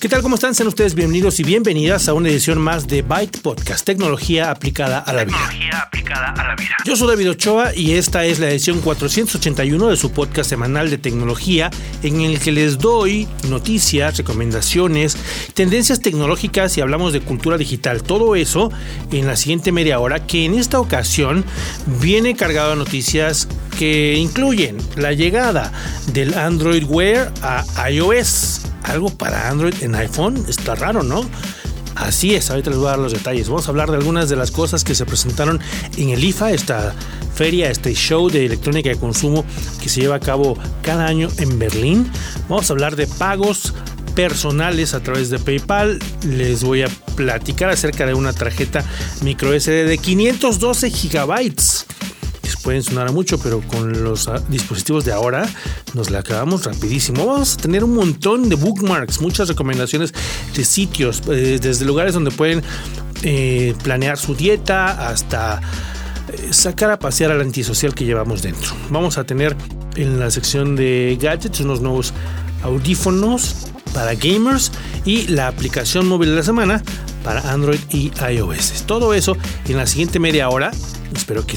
¿Qué tal? ¿Cómo están? Sean ustedes bienvenidos y bienvenidas a una edición más de Byte Podcast, tecnología aplicada a la vida. Tecnología aplicada a la vida. Yo soy David Ochoa y esta es la edición 481 de su podcast semanal de tecnología en el que les doy noticias, recomendaciones, tendencias tecnológicas y hablamos de cultura digital. Todo eso en la siguiente media hora que en esta ocasión viene cargado de noticias que incluyen la llegada del Android Wear a iOS algo para Android en iPhone. Está raro, ¿no? Así es, ahorita les voy a dar los detalles. Vamos a hablar de algunas de las cosas que se presentaron en el IFA, esta feria, este show de electrónica de consumo que se lleva a cabo cada año en Berlín. Vamos a hablar de pagos personales a través de PayPal. Les voy a platicar acerca de una tarjeta micro SD de 512 gigabytes pueden sonar a mucho, pero con los ah, dispositivos de ahora nos la acabamos rapidísimo. Vamos a tener un montón de bookmarks, muchas recomendaciones de sitios, eh, desde lugares donde pueden eh, planear su dieta hasta eh, sacar a pasear al antisocial que llevamos dentro. Vamos a tener en la sección de gadgets unos nuevos audífonos para gamers y la aplicación móvil de la semana para Android y iOS. Todo eso en la siguiente media hora Espero que,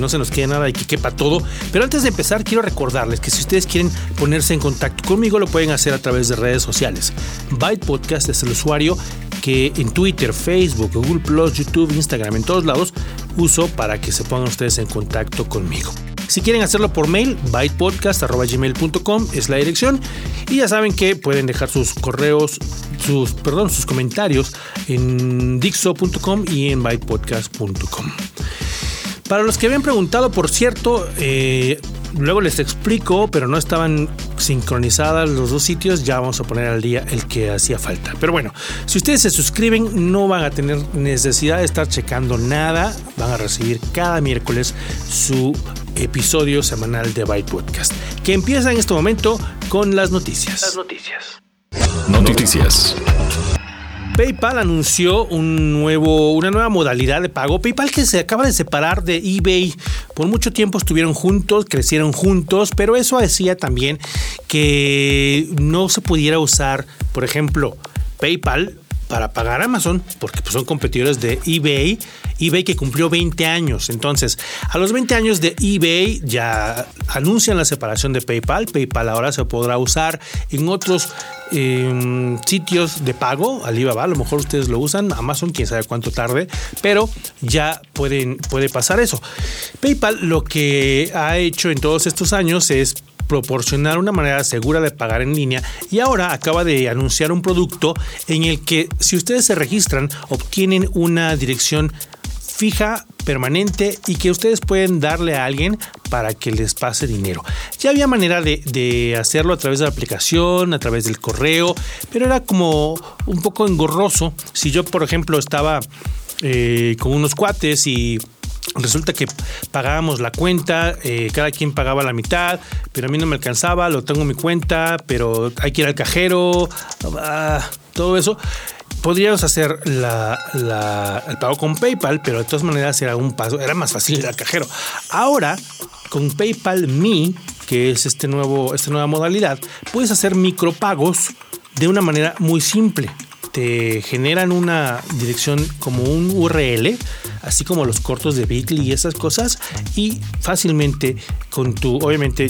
no se nos quede nada y que quepa todo. Pero antes de empezar, quiero recordarles que si ustedes quieren ponerse en contacto conmigo, lo pueden hacer a través de redes sociales. Byte Podcast es el usuario que en Twitter, Facebook, Google Plus, YouTube, Instagram, en todos lados uso para que se pongan ustedes en contacto conmigo. Si quieren hacerlo por mail, bytepodcast.gmail.com es la dirección. Y ya saben que pueden dejar sus correos, sus, perdón, sus comentarios en dixo.com y en bytepodcast.com. Para los que habían preguntado, por cierto, eh, luego les explico, pero no estaban sincronizadas los dos sitios, ya vamos a poner al día el que hacía falta. Pero bueno, si ustedes se suscriben, no van a tener necesidad de estar checando nada, van a recibir cada miércoles su episodio semanal de Byte Podcast, que empieza en este momento con las noticias. Las noticias. Noticias. PayPal anunció un nuevo, una nueva modalidad de pago. PayPal que se acaba de separar de eBay. Por mucho tiempo estuvieron juntos, crecieron juntos, pero eso hacía también que no se pudiera usar, por ejemplo, PayPal para pagar Amazon, porque pues, son competidores de eBay. eBay que cumplió 20 años. Entonces, a los 20 años de eBay ya anuncian la separación de PayPal. PayPal ahora se podrá usar en otros em, sitios de pago. Alibaba, a lo mejor ustedes lo usan. Amazon, quién sabe cuánto tarde, pero ya pueden, puede pasar eso. PayPal lo que ha hecho en todos estos años es proporcionar una manera segura de pagar en línea y ahora acaba de anunciar un producto en el que si ustedes se registran obtienen una dirección fija, permanente y que ustedes pueden darle a alguien para que les pase dinero. Ya había manera de, hacerlo a través de la aplicación, a través del correo, pero era como un poco engorroso. Si yo, por ejemplo, estaba eh, con unos cuates y Resulta que pagábamos la cuenta, eh, cada quien pagaba la mitad, pero a mí no me alcanzaba, lo tengo en mi cuenta, pero hay que ir al cajero, ah, todo eso. Podríamos hacer el pago con PayPal, pero de todas maneras era un paso, era más fácil ir al cajero. Ahora, con PayPal Me, que es este nuevo, esta nueva modalidad, puedes hacer micropagos de una manera muy simple. Te generan una dirección como un URL así como los cortos de Bitly y esas cosas. Y fácilmente con tu, obviamente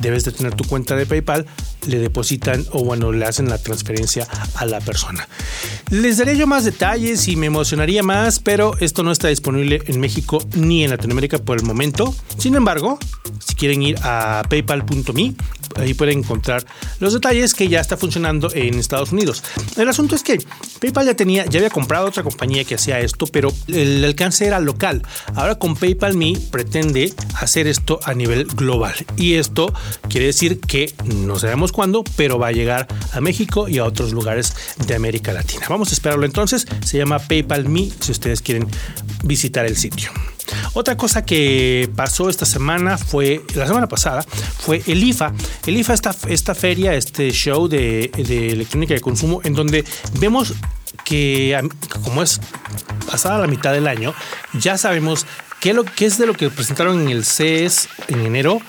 debes de tener tu cuenta de PayPal, le depositan o bueno, le hacen la transferencia a la persona. Les daré yo más detalles y me emocionaría más, pero esto no está disponible en México ni en Latinoamérica por el momento. Sin embargo, si quieren ir a paypal.me, ahí pueden encontrar los detalles que ya está funcionando en Estados Unidos. El asunto es que PayPal ya tenía, ya había comprado otra compañía que hacía esto, pero el alcance era local. Ahora con PayPal Me pretende hacer esto a nivel global. Y esto quiere decir que no sabemos cuándo, pero va a llegar a México y a otros lugares de América Latina. Vamos a esperarlo entonces. Se llama PayPal Me si ustedes quieren visitar el sitio. Otra cosa que pasó esta semana fue, la semana pasada, fue el IFA. El IFA, esta, esta feria, este show de electrónica de consumo, en donde vemos que como es pasada la mitad del año, ya sabemos qué, es de lo que presentaron en el CES en enero,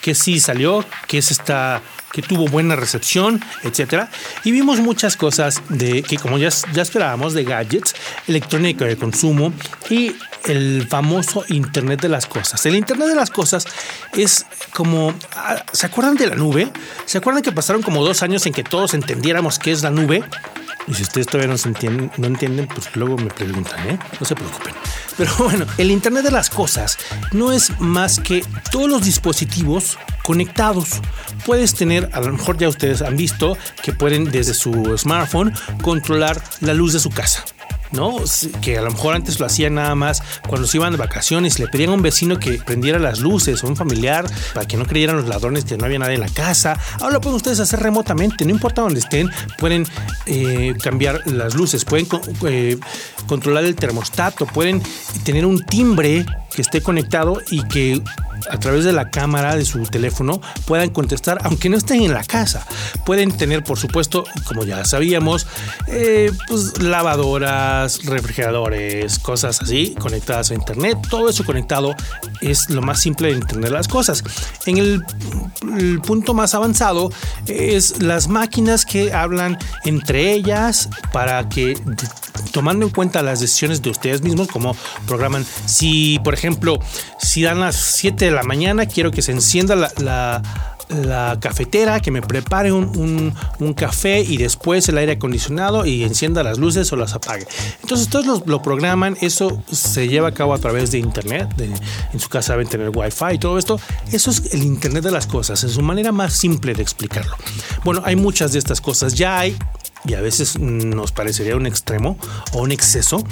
que sí salió, que es esta que tuvo buena recepción, etcétera. Y vimos muchas cosas de que, como ya, ya esperábamos, de gadgets, electrónica de consumo y el famoso Internet de las Cosas. El Internet de las Cosas es como, ah, ¿se acuerdan de la nube? ¿Se acuerdan que pasaron como dos años en que todos entendiéramos qué es la nube? Y si ustedes todavía no, se entienden, no entienden, pues luego me preguntan, ¿eh? No se preocupen. Pero bueno, el Internet de las Cosas no es más que todos los dispositivos conectados. Puedes tener, a lo mejor ya ustedes han visto, que pueden desde su smartphone controlar la luz de su casa. ¿No? Que a lo mejor antes lo hacían nada más cuando se iban de vacaciones, le pedían a un vecino que prendiera las luces o un familiar para que no creyeran los ladrones que no había nadie en la casa. Ahora lo pueden ustedes hacer remotamente, no importa dónde estén, pueden eh, cambiar las luces, pueden eh, controlar el termostato, pueden tener un timbre que esté conectado y que a través de la cámara de su teléfono puedan contestar, aunque no estén en la casa. Pueden tener, por supuesto, como ya sabíamos, eh, pues lavadoras, refrigeradores, cosas así conectadas a internet. Todo eso conectado es lo más simple de entender las cosas. En el, el punto más avanzado es las máquinas que hablan entre ellas para que tomando en cuenta las decisiones de ustedes mismos, como programan, si por ejemplo, si dan las 7 de la mañana, quiero que se encienda la, cafetera, que me prepare un, café y después el aire acondicionado y encienda las luces o las apague. Entonces todos lo, programan, eso se lleva a cabo a través de internet, en su casa deben tener wifi y todo esto. Eso es el internet de las cosas, en su manera más simple de explicarlo. Bueno, hay muchas de estas cosas, ya hay y a veces nos parecería un extremo o un exceso,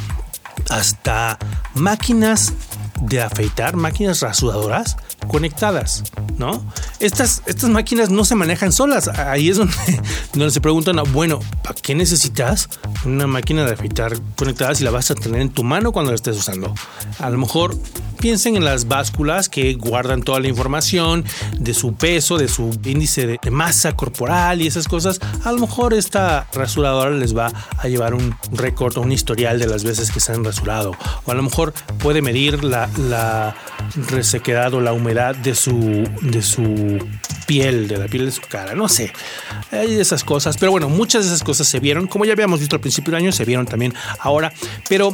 hasta máquinas de afeitar, máquinas rasuradoras conectadas, ¿no? Estas, estas máquinas no se manejan solas. Ahí es donde, se preguntan, bueno, ¿para qué necesitas una máquina de afeitar conectada si la vas a tener en tu mano cuando la estés usando? A lo mejor piensen en las básculas que guardan toda la información de su peso, de su índice de, masa corporal y esas cosas. A lo mejor esta rasuradora les va a llevar un récord o un historial de las veces que se han rasurado. O a lo mejor puede medir la, la resequedad o la humedad de su, de su piel, de la piel de su cara, no sé. Hay esas cosas, pero bueno, muchas de esas cosas se vieron, como ya habíamos visto al principio del año, se vieron también ahora, pero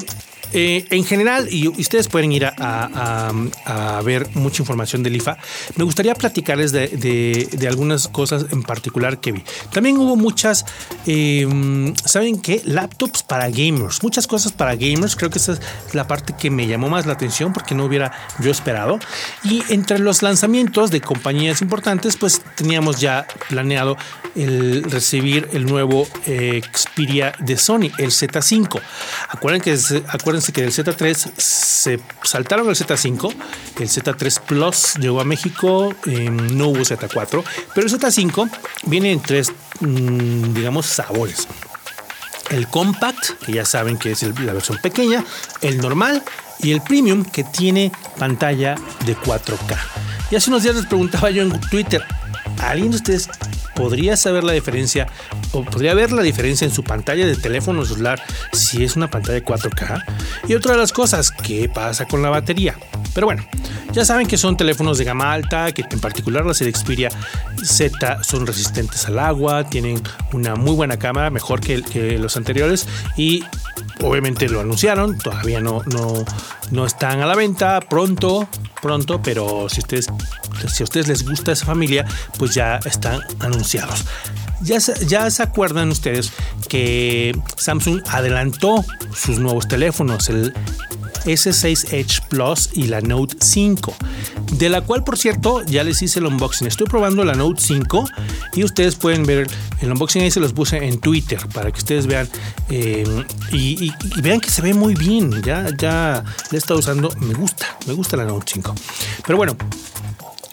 eh, en general, y ustedes pueden ir a, ver mucha información del IFA, me gustaría platicarles de, algunas cosas en particular que vi. También hubo muchas, em, ¿saben qué? Laptops para gamers, muchas cosas para gamers. Creo que esa es la parte que me llamó más la atención porque no hubiera yo esperado. Y entre los lanzamientos de compañías importantes, pues teníamos ya planeado el recibir el nuevo eh, Xperia de Sony, el Z5. Acuérdense que, que del Z3 se saltaron al Z5, el Z3 Plus llegó a México, no hubo Z4, pero el Z5 viene en tres, mm, digamos, sabores. El Compact, que ya saben que es la versión pequeña, el normal y el Premium, que tiene pantalla de 4K. Y hace unos días les preguntaba yo en Twitter, ¿alguien de ustedes podría saber la diferencia o podría ver la diferencia en su pantalla de teléfono celular si es una pantalla de 4K. Y otra de las cosas, ¿qué pasa con la batería? Pero bueno, ya saben que son teléfonos de gama alta, que en particular las Xperia Z son resistentes al agua, tienen una muy buena cámara, mejor que los anteriores y obviamente lo anunciaron, todavía no, no, no están a la venta, pronto, pronto, pero si ustedes, si a ustedes les gusta esa familia, pues ya están anunciados. Ya ya se acuerdan ustedes que Samsung adelantó sus nuevos teléfonos, el S6 Edge Plus y la Note 5, de la cual por cierto ya les hice el unboxing. Estoy probando la Note 5 y ustedes pueden ver el unboxing ahí se los puse en Twitter para que ustedes vean eh, y, vean que se ve muy bien. Ya, ya la he estado usando, me gusta, me gusta la Note 5. Pero bueno,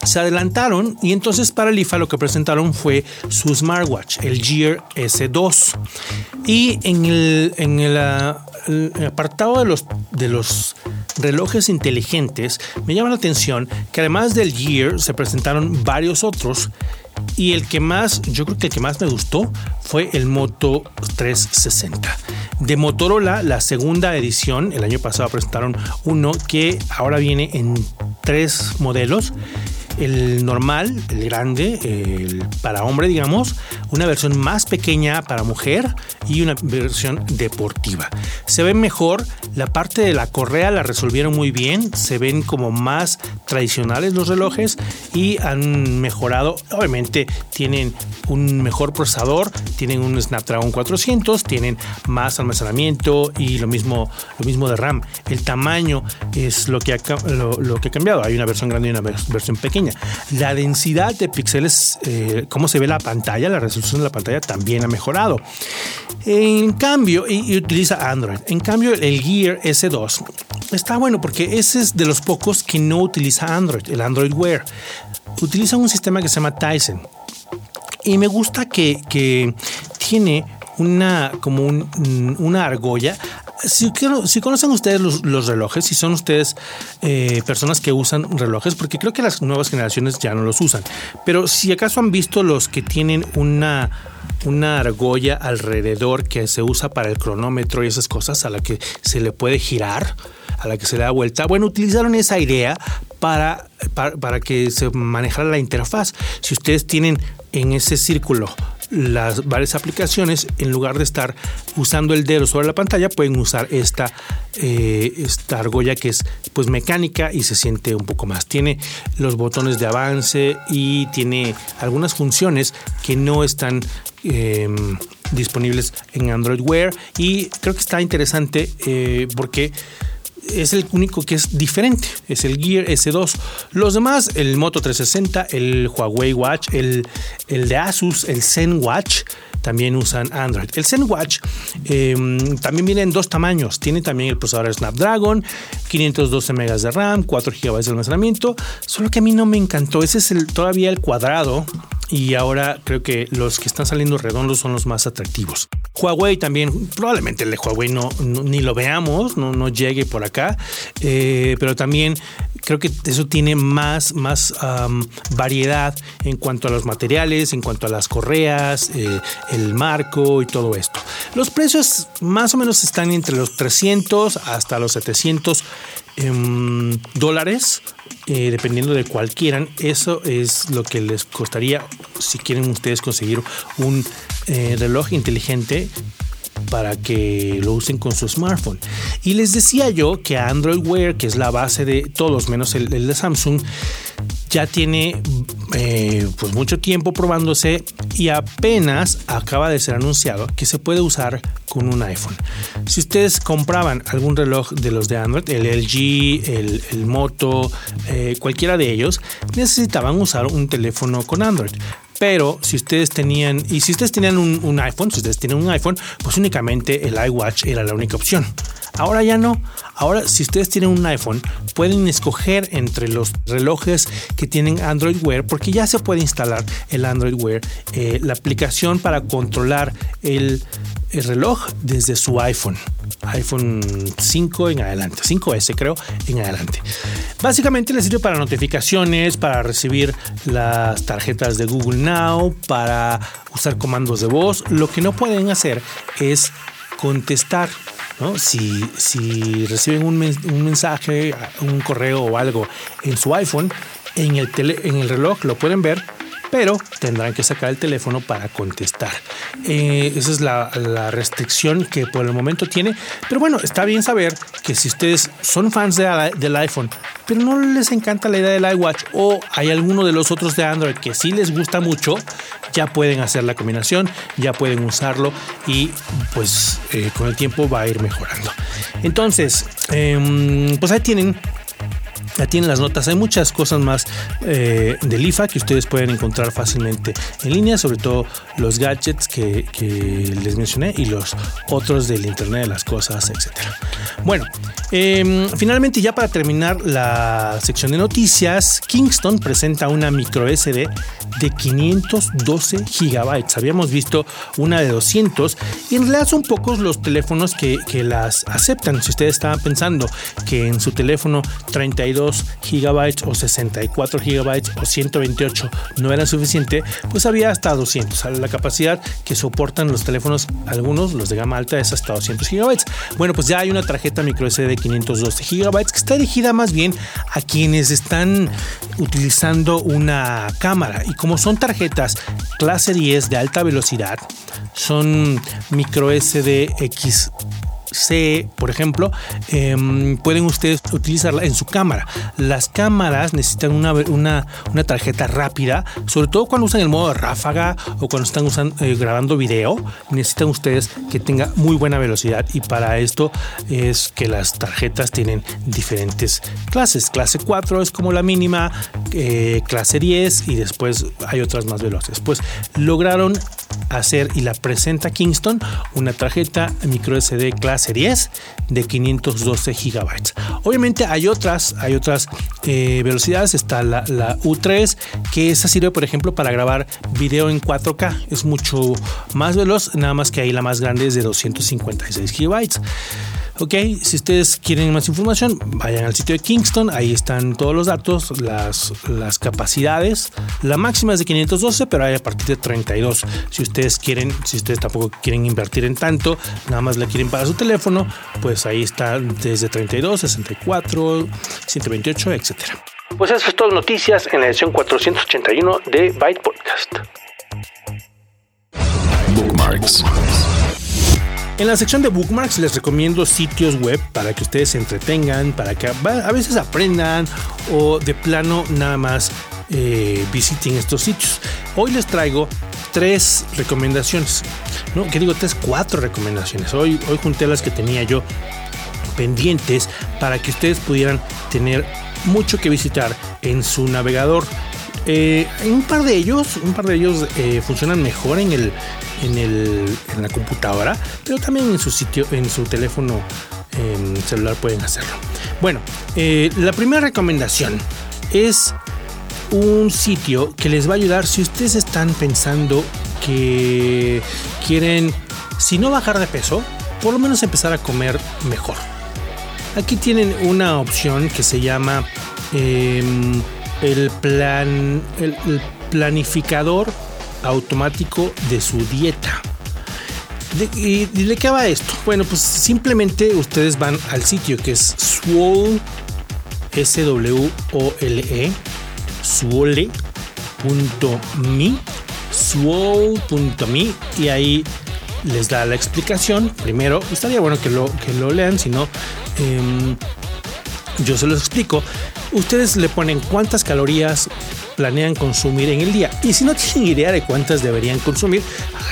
se adelantaron y entonces para el IFA lo que presentaron fue su smartwatch, el Gear S2. Y en el, en el, ah, apartado de los, de los relojes inteligentes, me llama la atención que además del Gear se presentaron varios otros y el que más, yo creo que el que más me gustó fue el Moto 360. De Motorola, la segunda edición, el año pasado presentaron uno que ahora viene en tres modelos el normal, el grande, el para hombre, digamos, una versión más pequeña para mujer y una versión deportiva. Se ve mejor, la parte de la correa la resolvieron muy bien, se ven como más tradicionales los relojes y han mejorado, obviamente tienen un mejor procesador, tienen un Snapdragon 400, tienen más almacenamiento y lo mismo, lo mismo de RAM. El tamaño es lo que, ha, lo que ha cambiado, hay una versión grande y una versión pequeña. La densidad de píxeles, eh, cómo se ve la pantalla, la resolución de la pantalla también ha mejorado. En cambio, y, utiliza Android. En cambio, el Gear S2 está bueno porque ese es de los pocos que no utiliza Android, el Android Wear. Utiliza un sistema que se llama Tyson. Y me gusta que, que tiene una como una argolla si, si conocen ustedes los, relojes, si son ustedes eh, personas que usan relojes, porque creo que las nuevas generaciones ya no los usan, pero si acaso han visto los que tienen una, una argolla alrededor que se usa para el cronómetro y esas cosas a la que se le puede girar, a la que se le da vuelta. Bueno, utilizaron esa idea para, para, para que se manejara la interfaz. Si ustedes tienen en ese círculo las varias aplicaciones, en lugar de estar usando el dedo sobre la pantalla, pueden usar esta, eh, esta argolla que es pues mecánica y se siente un poco más. Tiene los botones de avance y tiene algunas funciones que no están em, disponibles en Android Wear y creo que está interesante eh, porque es el único que es diferente, es el Gear S2. Los demás, el Moto 360, el Huawei Watch, el, el de Asus, el Zen Watch, también usan Android. El Zen Watch em, también viene en dos tamaños. Tiene también el procesador Snapdragon, 512 MB de RAM, 4 GB de almacenamiento. Solo que a mí no me encantó. Ese es el, todavía el cuadrado y ahora creo que los que están saliendo redondos son los más atractivos. Huawei también, probablemente el de Huawei no, ni lo veamos, no, no llegue por acá, eh, pero también creo que eso tiene más, más variedad en cuanto a los materiales, en cuanto a las correas, eh, el marco y todo esto. Los precios más o menos están entre los 300 hasta los 700 em, dólares eh, dependiendo de cuál quieran. Eso es lo que les costaría si quieren ustedes conseguir un eh, reloj inteligente para que lo usen con su smartphone. Y les decía yo que Android Wear, que es la base de todos menos el, de Samsung, ya tiene eh, pues mucho tiempo probándose y apenas acaba de ser anunciado que se puede usar con un iPhone. Si ustedes compraban algún reloj de los de Android, el LG, el, Moto, eh, cualquiera de ellos, necesitaban usar un teléfono con Android. Pero si ustedes tenían, y si ustedes tenían un, iPhone, si ustedes tienen un iPhone, pues únicamente el iWatch era la única opción. Ahora ya no. Ahora, si ustedes tienen un iPhone, pueden escoger entre los relojes que tienen Android Wear, porque ya se puede instalar el Android Wear, eh, la aplicación para controlar el, el reloj desde su iPhone iPhone 5 en adelante, 5S creo en adelante. Básicamente le sirve para notificaciones, para recibir las tarjetas de Google Now, para usar comandos de voz. Lo que no pueden hacer es contestar. Si, si, reciben un, mensaje, un correo o algo en su iPhone, en el, en el reloj lo pueden ver, pero tendrán que sacar el teléfono para contestar. Eh, esa es la, restricción que por el momento tiene. Pero bueno, está bien saber que si ustedes son fans del iPhone, pero no les encanta la idea del iWatch o hay alguno de los otros de Android que sí les gusta mucho, ya pueden hacer la combinación, ya pueden usarlo y pues eh, con el tiempo va a ir mejorando. Entonces, em, pues ahí tienen ya tienen las notas. Hay muchas cosas más eh, del IFA que ustedes pueden encontrar fácilmente en línea, sobre todo los gadgets que, les mencioné y los otros del Internet de las Cosas, etcétera. Bueno, em, finalmente ya para terminar la sección de noticias, Kingston presenta una micro SD de 512 gigabytes. Habíamos visto una de 200 y en realidad son pocos los teléfonos que, las aceptan. Si ustedes estaban pensando que en su teléfono 32 gigabytes o 64 gigabytes o 128 no era suficiente, pues había hasta 200. La capacidad que soportan los teléfonos, algunos, los de gama alta, es hasta 200 gigabytes. Bueno, pues ya hay una tarjeta micro SD 512 gigabytes que está dirigida más bien a quienes están utilizando una cámara. Y como son tarjetas clase 10 de alta velocidad, son micro SD C, por ejemplo, em, pueden ustedes utilizarla en su cámara. Las cámaras necesitan una, una, tarjeta rápida, sobre todo cuando usan el modo de ráfaga o cuando están usando, eh, grabando video, necesitan ustedes que tenga muy buena velocidad y para esto es que las tarjetas tienen diferentes clases. Clase 4 es como la mínima, eh, clase 10 y después hay otras más veloces. Pues lograron hacer y la presenta Kingston una tarjeta micro SD clase 10 de 512 gigabytes. Obviamente hay otras, hay otras eh, velocidades. Está la, la, U3 que esa sirve por ejemplo para grabar video en 4K. Es mucho más veloz, nada más que ahí la más grande es de 256 gigabytes. Ok, si ustedes quieren más información, vayan al sitio de Kingston, ahí están todos los datos, las, las capacidades. La máxima es de 512, pero hay a partir de 32. Si ustedes quieren, si ustedes tampoco quieren invertir en tanto, nada más la quieren para su teléfono, pues ahí está desde 32, 64, 128, etcétera. Pues eso es todo noticias en la edición 481 de Byte Podcast. Bookmarks. En la sección de bookmarks les recomiendo sitios web para que ustedes se entretengan, para que a veces aprendan o de plano nada más eh, visiten estos sitios. Hoy les traigo tres recomendaciones, no, que digo tres, cuatro recomendaciones. Hoy, hoy junté las que tenía yo pendientes para que ustedes pudieran tener mucho que visitar en su navegador. Eh, un par de ellos, un par de ellos eh, funcionan mejor en el, en, el, en la computadora, pero también en su sitio, en su teléfono celular pueden hacerlo. Bueno, eh, la primera recomendación es un sitio que les va a ayudar si ustedes están pensando que quieren, si no bajar de peso, por lo menos empezar a comer mejor. Aquí tienen una opción que se llama em, el plan, el planificador automático de su dieta. ¿Y de qué va esto? Bueno, pues simplemente ustedes van al sitio que es Swole, S-W-O-L-E, swole.me, swole.me, y ahí les da la explicación. Primero, estaría bueno que lo, que lo lean, si no, em, yo se los explico. Ustedes le ponen cuántas calorías planean consumir en el día. Y si no tienen idea de cuántas deberían consumir,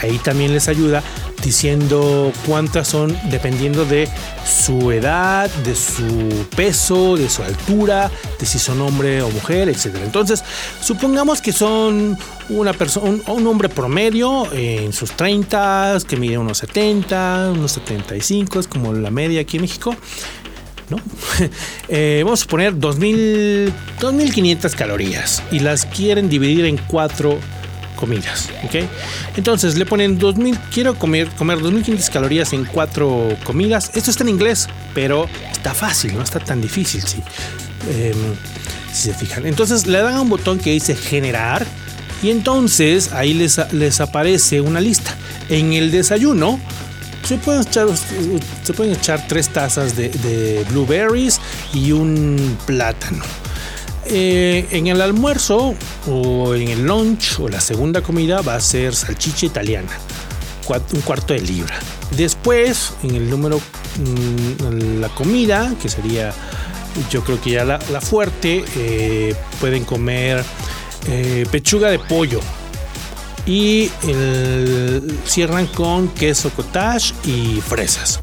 ahí también les ayuda diciendo cuántas son dependiendo de su edad, de su peso, de su altura, de si son hombre o mujer, etc. Entonces, supongamos que son una persona, un, hombre promedio en sus 30, que mide unos 70, unos 75, es como la media aquí en México. Eh, vamos a poner 2000, 2500 calorías y las quieren dividir en cuatro comidas, ¿ok? Entonces le ponen 2000, quiero comer, comer 2500 calorías en cuatro comidas. Esto está en inglés, pero está fácil, no está tan difícil, em, si se fijan. Entonces le dan a un botón que dice generar y entonces ahí les, les aparece una lista. En el desayuno se pueden echar, se pueden echar tres tazas de, blueberries y un plátano. Eh, en el almuerzo o en el lunch o la segunda comida va a ser salchicha italiana, un cuarto de libra. Después, en el número, mm, la comida, que sería yo creo que ya la, fuerte, eh, pueden comer eh, pechuga de pollo, y cierran con queso cottage y fresas.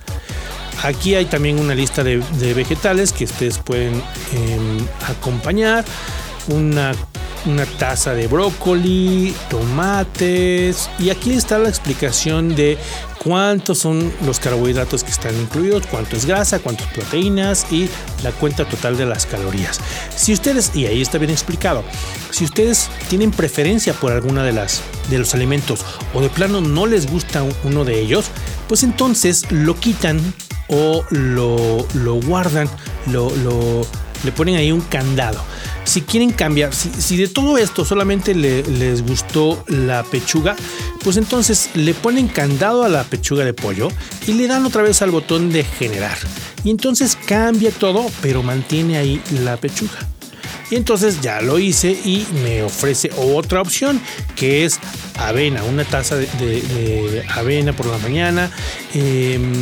aquí hay también una lista de, vegetales que ustedes pueden em, acompañar. Una, una taza de brócoli, tomates. Y aquí está la explicación de cuántos son los carbohidratos que están incluidos, cuánto es grasa, cuántas proteínas y la cuenta total de las calorías. Si ustedes, y ahí está bien explicado, si ustedes tienen preferencia por alguna de las de los alimentos o de plano no les gusta uno de ellos, pues entonces lo quitan o lo, lo guardan, lo, lo, le ponen ahí un candado si quieren cambiar, si, de todo esto solamente les gustó la pechuga, pues entonces le ponen candado a la pechuga de pollo y le dan otra vez al botón de generar. Y entonces cambia todo, pero mantiene ahí la pechuga. Y entonces ya lo hice y me ofrece otra opción que es avena, una taza de, avena por la mañana, em,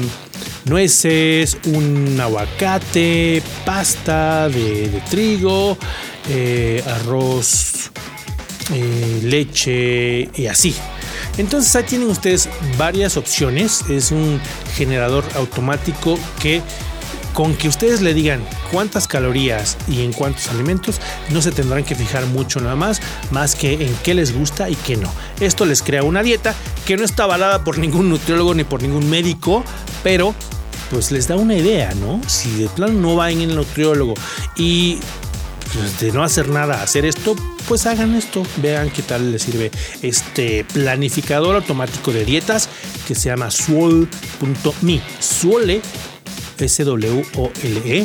nueces, un aguacate, pasta de, de trigo, eh, arroz, eh, leche y así. Entonces ahí tienen ustedes varias opciones. Es un generador automático que con que ustedes le digan cuántas calorías y en cuántos alimentos, no se tendrán que fijar mucho nada más, más que en qué les gusta y qué no. Esto les crea una dieta que no está avalada por ningún nutriólogo ni por ningún médico, pero pues les da una idea, ¿no? Si de plan no va en el nutriólogo y pues, de no hacer nada, hacer esto, pues hagan esto. Vean qué tal les sirve este planificador automático de dietas que se llama swole.me. Swole, S-W-O-L-E.me.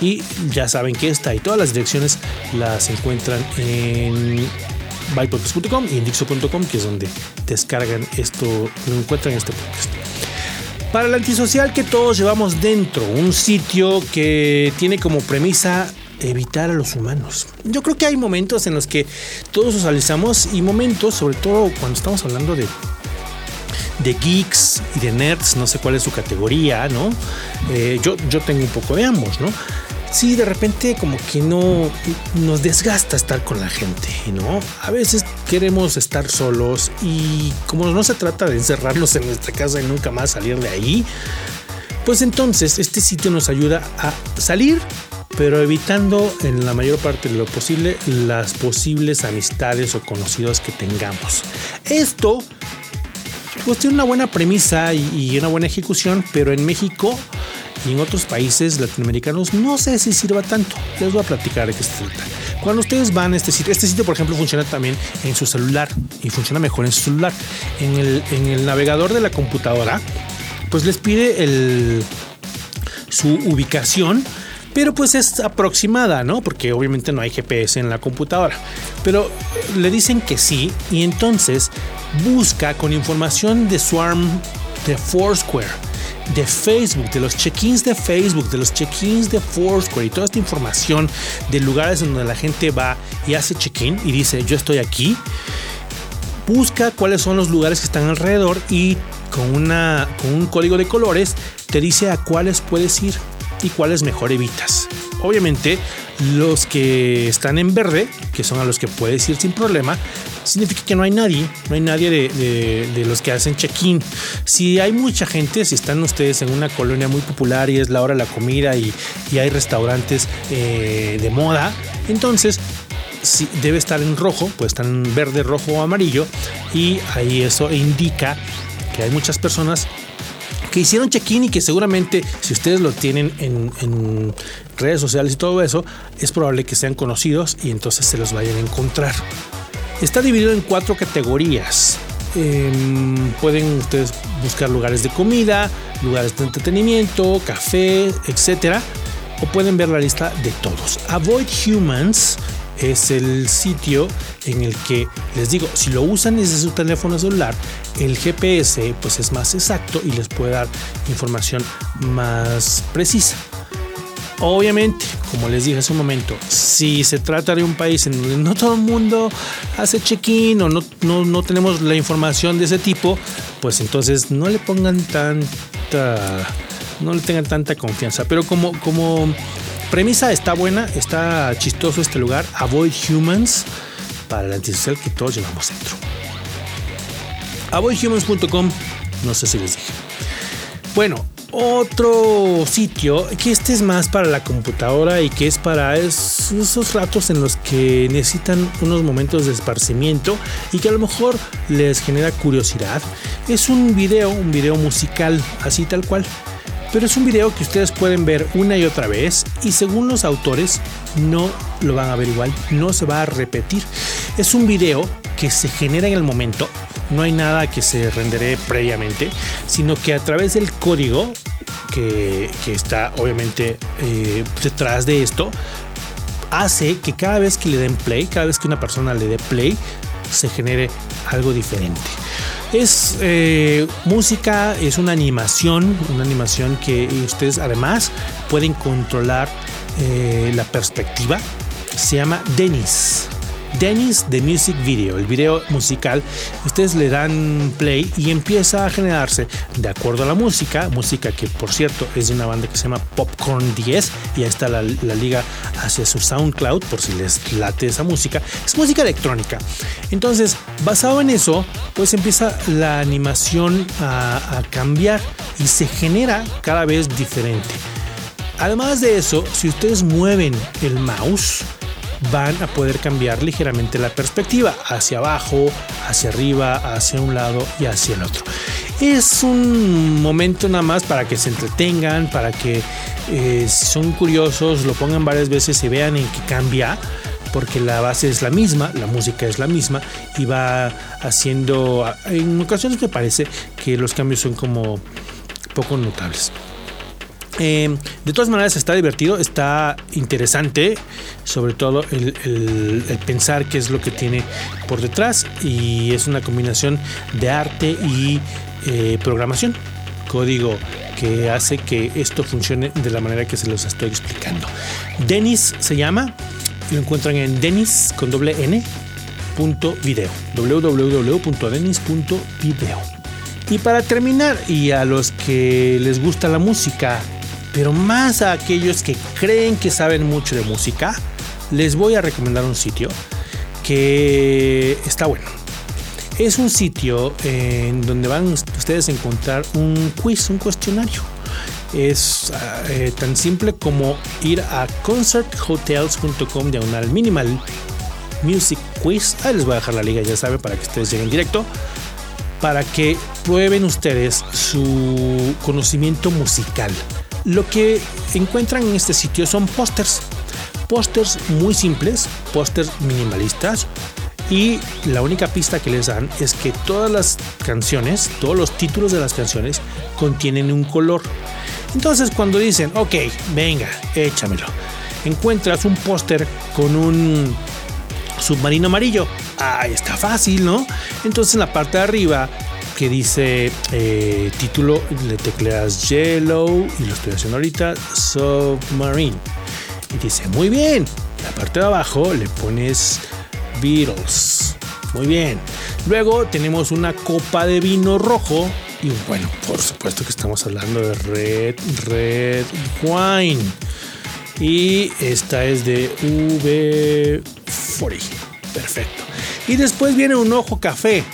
Y ya saben que esta y todas las direcciones las encuentran en bypodcast.com y en dixo.com, que es donde descargan esto, lo encuentran este podcast. Para el antisocial que todos llevamos dentro, un sitio que tiene como premisa evitar a los humanos. Yo creo que hay momentos en los que todos socializamos y momentos, sobre todo cuando estamos hablando de de geeks y de nerds, no sé cuál es su categoría, ¿no? Eh, yo, yo tengo un poco de ambos, ¿no? Sí, de repente como que no nos desgasta estar con la gente, ¿no? A veces queremos estar solos y como no se trata de encerrarnos en nuestra casa y nunca más salir de ahí, pues entonces este sitio nos ayuda a salir pero evitando en la mayor parte de lo posible las posibles amistades o conocidos que tengamos. Esto pues tiene una buena premisa y, una buena ejecución, pero en México y en otros países latinoamericanos no sé si sirva tanto. Les voy a platicar de qué se trata. Cuando ustedes van a este sitio, este sitio por ejemplo funciona también en su celular y funciona mejor en su celular. En el, en el navegador de la computadora, pues les pide el, su ubicación pero pues es aproximada, ¿no? Porque obviamente no hay GPS en la computadora. Pero le dicen que sí y entonces busca con información de Swarm, de Foursquare, de Facebook, de los check-ins de Facebook, de los check-ins de Foursquare y toda esta información de lugares donde la gente va y hace check-in y dice yo estoy aquí. Busca cuáles son los lugares que están alrededor y con, una, con un código de colores te dice a cuáles puedes ir y cuáles mejor evitas. Obviamente, los que están en verde, que son a los que puedes ir sin problema, significa que no hay nadie, no hay nadie de, los que hacen check-in. Si hay mucha gente, si están ustedes en una colonia muy popular y es la hora de la comida y, hay restaurantes eh, de moda, entonces si debe estar en rojo, pues están en verde, rojo o amarillo y ahí eso indica que hay muchas personas que hicieron check-in y que seguramente si ustedes lo tienen en, redes sociales y todo eso, es probable que sean conocidos y entonces se los vayan a encontrar. Está dividido en cuatro categorías. Em, pueden ustedes buscar lugares de comida, lugares de entretenimiento, café, etc. O pueden ver la lista de todos. Avoid Humans es el sitio en el que les digo, si lo usan desde su teléfono celular, el GPS pues es más exacto y les puede dar información más precisa. Obviamente, como les dije hace un momento, si se trata de un país en donde no todo el mundo hace check-in o no, no, tenemos la información de ese tipo, pues entonces no le pongan tanta, no le tengan tanta confianza. Pero como, como premisa está buena, está chistoso este lugar. Avoid Humans para el antisocial que todos llevamos dentro. Avoidhumans.com, no sé si les dije. Bueno, otro sitio que este es más para la computadora y que es para esos ratos en los que necesitan unos momentos de esparcimiento y que a lo mejor les genera curiosidad. Es un video, un video musical, así tal cual. Pero es un video que ustedes pueden ver una y otra vez y según los autores no lo van a ver igual, no se va a repetir. Es un video que se genera en el momento no hay nada que se renderé previamente, sino que a través del código que, está obviamente eh, detrás de esto, hace que cada vez que le den play, cada vez que una persona le dé play, se genere algo diferente. Es eh, música, es una animación, una animación que ustedes además pueden controlar eh, la perspectiva. Se llama Denis. Dennis The Music Video, el video musical. Ustedes le dan play y empieza a generarse de acuerdo a la música, música que por cierto es de una banda que se llama Popcorn 10 y ahí está la, liga hacia su SoundCloud por si les late esa música. Es música electrónica. Entonces, basado en eso, pues empieza la animación a, a cambiar y se genera cada vez diferente. Además de eso, si ustedes mueven el mouse, van a poder cambiar ligeramente la perspectiva hacia abajo, hacia arriba, hacia un lado y hacia el otro. Es un momento nada más para que se entretengan, para que eh, si son curiosos lo pongan varias veces y vean en qué cambia porque la base es la misma, la música es la misma y va haciendo, en ocasiones me parece que los cambios son como poco notables. Eh, de todas maneras está divertido, está interesante, sobre todo el, pensar qué es lo que tiene por detrás y es una combinación de arte y eh, programación, código que hace que esto funcione de la manera que se los estoy explicando. Denis se llama, lo encuentran en denis con doble n punto video www.denis.video y para terminar y a los que les gusta la música pero más a aquellos que creen que saben mucho de música, les voy a recomendar un sitio que está bueno. Es un sitio en donde van ustedes a encontrar un quiz, un cuestionario. Es eh, tan simple como ir a concerthotels.com diagonal minimal music quiz. Ahí les voy a dejar la liga, ya saben, para que ustedes lleguen directo. Para que prueben ustedes su conocimiento musical lo que encuentran en este sitio son pósters. Pósters muy simples, pósters minimalistas. Y la única pista que les dan es que todas las canciones, todos los títulos de las canciones contienen un color. Entonces cuando dicen, ok, venga, échamelo, encuentras un póster con un submarino amarillo. Ah, está fácil, ¿no? Entonces en la parte de arriba que dice eh, título, le tecleas Yellow y lo estoy haciendo ahorita, Submarine. Y dice, muy bien. La parte de abajo le pones Beatles. Muy bien. Luego tenemos una copa de vino rojo. Y bueno, por supuesto que estamos hablando de Red, Red Wine. Y esta es de V40. Perfecto. Y después viene un ojo café.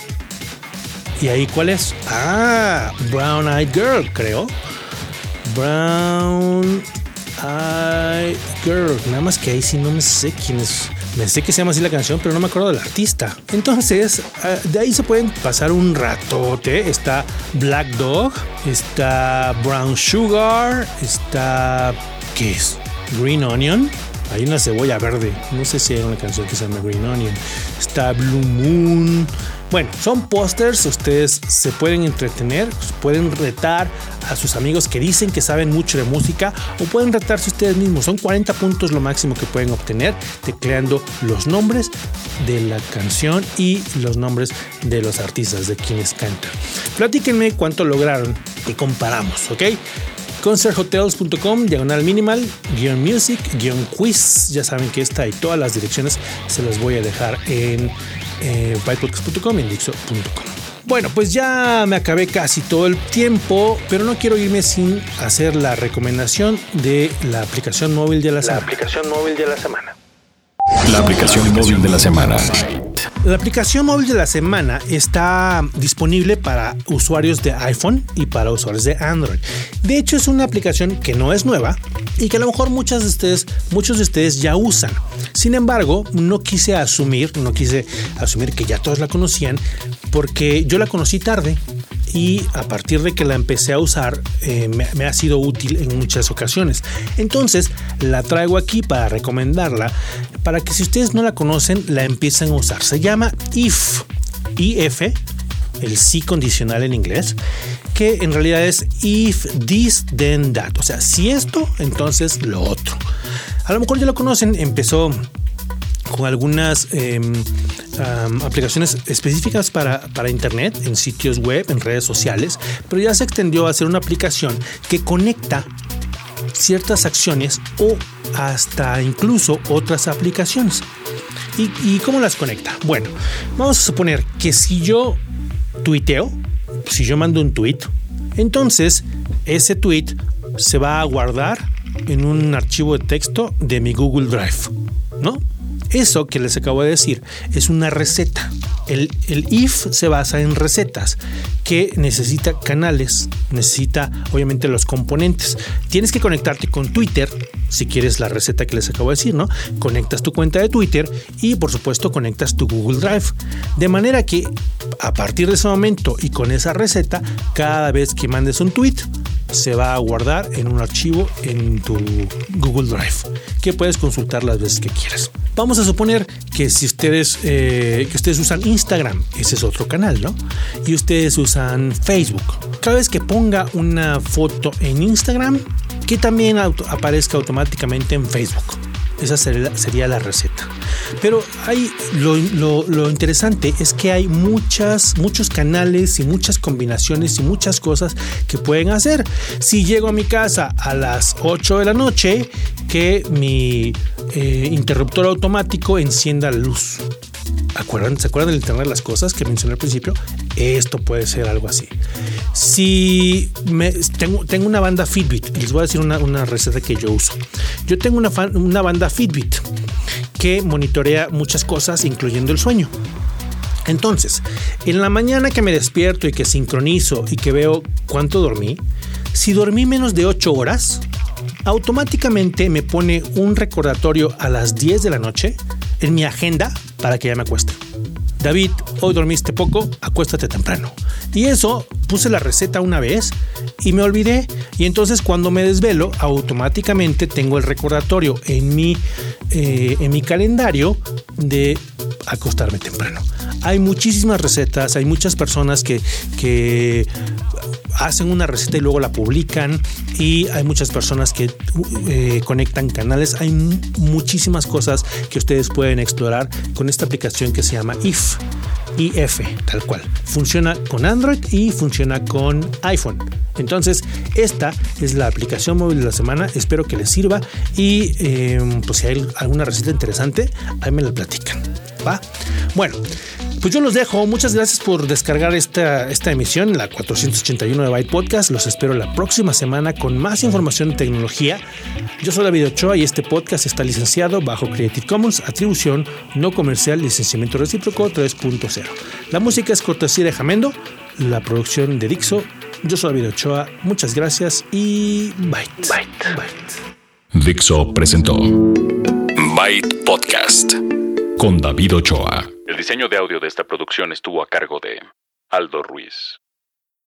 ¿Y ahí cuál es? Ah, Brown Eyed Girl, creo. Brown Eyed Girl. Nada más que ahí sí no me sé quién es. Me sé que se llama así la canción, pero no me acuerdo del artista. Entonces, ah, de ahí se pueden pasar un ratote. Está Black Dog, está Brown Sugar, está. ¿Qué es? Green Onion. Hay una cebolla verde. No sé si hay una canción que se llama Green Onion. Está Blue Moon. Bueno, son pósters, ustedes se pueden entretener, pueden retar a sus amigos que dicen que saben mucho de música o pueden retarse ustedes mismos. Son 40 puntos lo máximo que pueden obtener tecleando los nombres de la canción y los nombres de los artistas, de quienes cantan. Platíquenme cuánto lograron y comparamos, ¿ok? concerthotels.com, diagonal minimal, guion music, guion quiz. Ya saben que esta y todas las direcciones se las voy a dejar en eh, bytepodcast.com y en dixo.com. Bueno, pues ya me acabé casi todo el tiempo, pero no quiero irme sin hacer la recomendación de la aplicación móvil de la, la aplicación móvil de la semana. La aplicación móvil de la semana. La aplicación móvil de la semana está disponible para usuarios de iPhone y para usuarios de Android. De hecho, es una aplicación que no es nueva y que a lo mejor de ustedes, muchos de ustedes ya usan. Sin embargo, no quise asumir, no quise asumir que ya todos la conocían porque yo la conocí tarde y a partir de que la empecé a usar eh, me, ha sido útil en muchas ocasiones. Entonces la traigo aquí para recomendarla para que si ustedes no la conocen la empiecen a usar. Se llama IF, IF, el sí condicional en inglés, que en realidad es if this then that, o sea, si esto, entonces lo otro. A lo mejor ya lo conocen, empezó con algunas um, aplicaciones específicas para, para, Internet, en sitios web, en redes sociales, pero ya se extendió a ser una aplicación que conecta ciertas acciones o hasta incluso otras aplicaciones. ¿Y, ¿Y, cómo las conecta? Bueno, vamos a suponer que si yo tuiteo, si yo mando un tweet, entonces ese tweet se va a guardar en un archivo de texto de mi Google Drive, ¿no? Eso que les acabo de decir es una receta. El, el, if se basa en recetas que necesita canales, necesita obviamente los componentes. Tienes que conectarte con Twitter si quieres la receta que les acabo de decir, ¿no? Conectas tu cuenta de Twitter y por supuesto conectas tu Google Drive. De manera que a partir de ese momento y con esa receta, cada vez que mandes un tweet, se va a guardar en un archivo en tu Google Drive que puedes consultar las veces que quieras. Vamos a suponer que si ustedes eh, que ustedes usan Instagram, ese es otro canal, ¿no? Y ustedes usan Facebook. Cada vez que ponga una foto en Instagram, que también aparezca automáticamente en Facebook. Esa sería, la receta. Pero hay, lo, lo, lo, interesante es que hay muchas, muchos canales y muchas combinaciones y muchas cosas que pueden hacer. Si llego a mi casa a las 8 de la noche, que mi eh, interruptor automático encienda la luz. ¿Acuerdan, ¿Se acuerdan del Internet de las Cosas que mencioné al principio? Esto puede ser algo así. Si tengo, tengo, una banda Fitbit, les voy a decir una, una receta que yo uso. Yo tengo una, una banda Fitbit que monitorea muchas cosas, incluyendo el sueño. Entonces, en la mañana que me despierto y que sincronizo y que veo cuánto dormí, si dormí menos de 8 horas, automáticamente me pone un recordatorio a las 10 de la noche en mi agenda para que ya me acueste. David, hoy dormiste poco, acuéstate temprano. Y eso puse la receta una vez y me olvidé. Y entonces cuando me desvelo, automáticamente tengo el recordatorio en mi, eh, en mi calendario de acostarme temprano. Hay muchísimas recetas, hay muchas personas que, que hacen una receta y luego la publican y hay muchas personas que eh, conectan canales. Hay muchísimas cosas que ustedes pueden explorar con esta aplicación que se llama IF. IF, tal cual. Funciona con Android y funciona con iPhone. Entonces, esta es la aplicación móvil de la semana. Espero que les sirva y eh, pues si hay alguna receta interesante, ahí me la platican. ¿Va? Bueno, pues yo los dejo. Muchas gracias por descargar esta, esta emisión, la 481 de Byte Podcast. Los espero la próxima semana con más información de tecnología. Yo soy David Ochoa y este podcast está licenciado bajo Creative Commons, atribución no comercial, licenciamiento recíproco 3.0. La música es cortesía de Jamendo, la producción de Dixo. Yo soy David Ochoa. Muchas gracias y Byte. Byte. Byte. Dixo presentó Byte Podcast con David Ochoa. El diseño de audio de esta producción estuvo a cargo de Aldo Ruiz.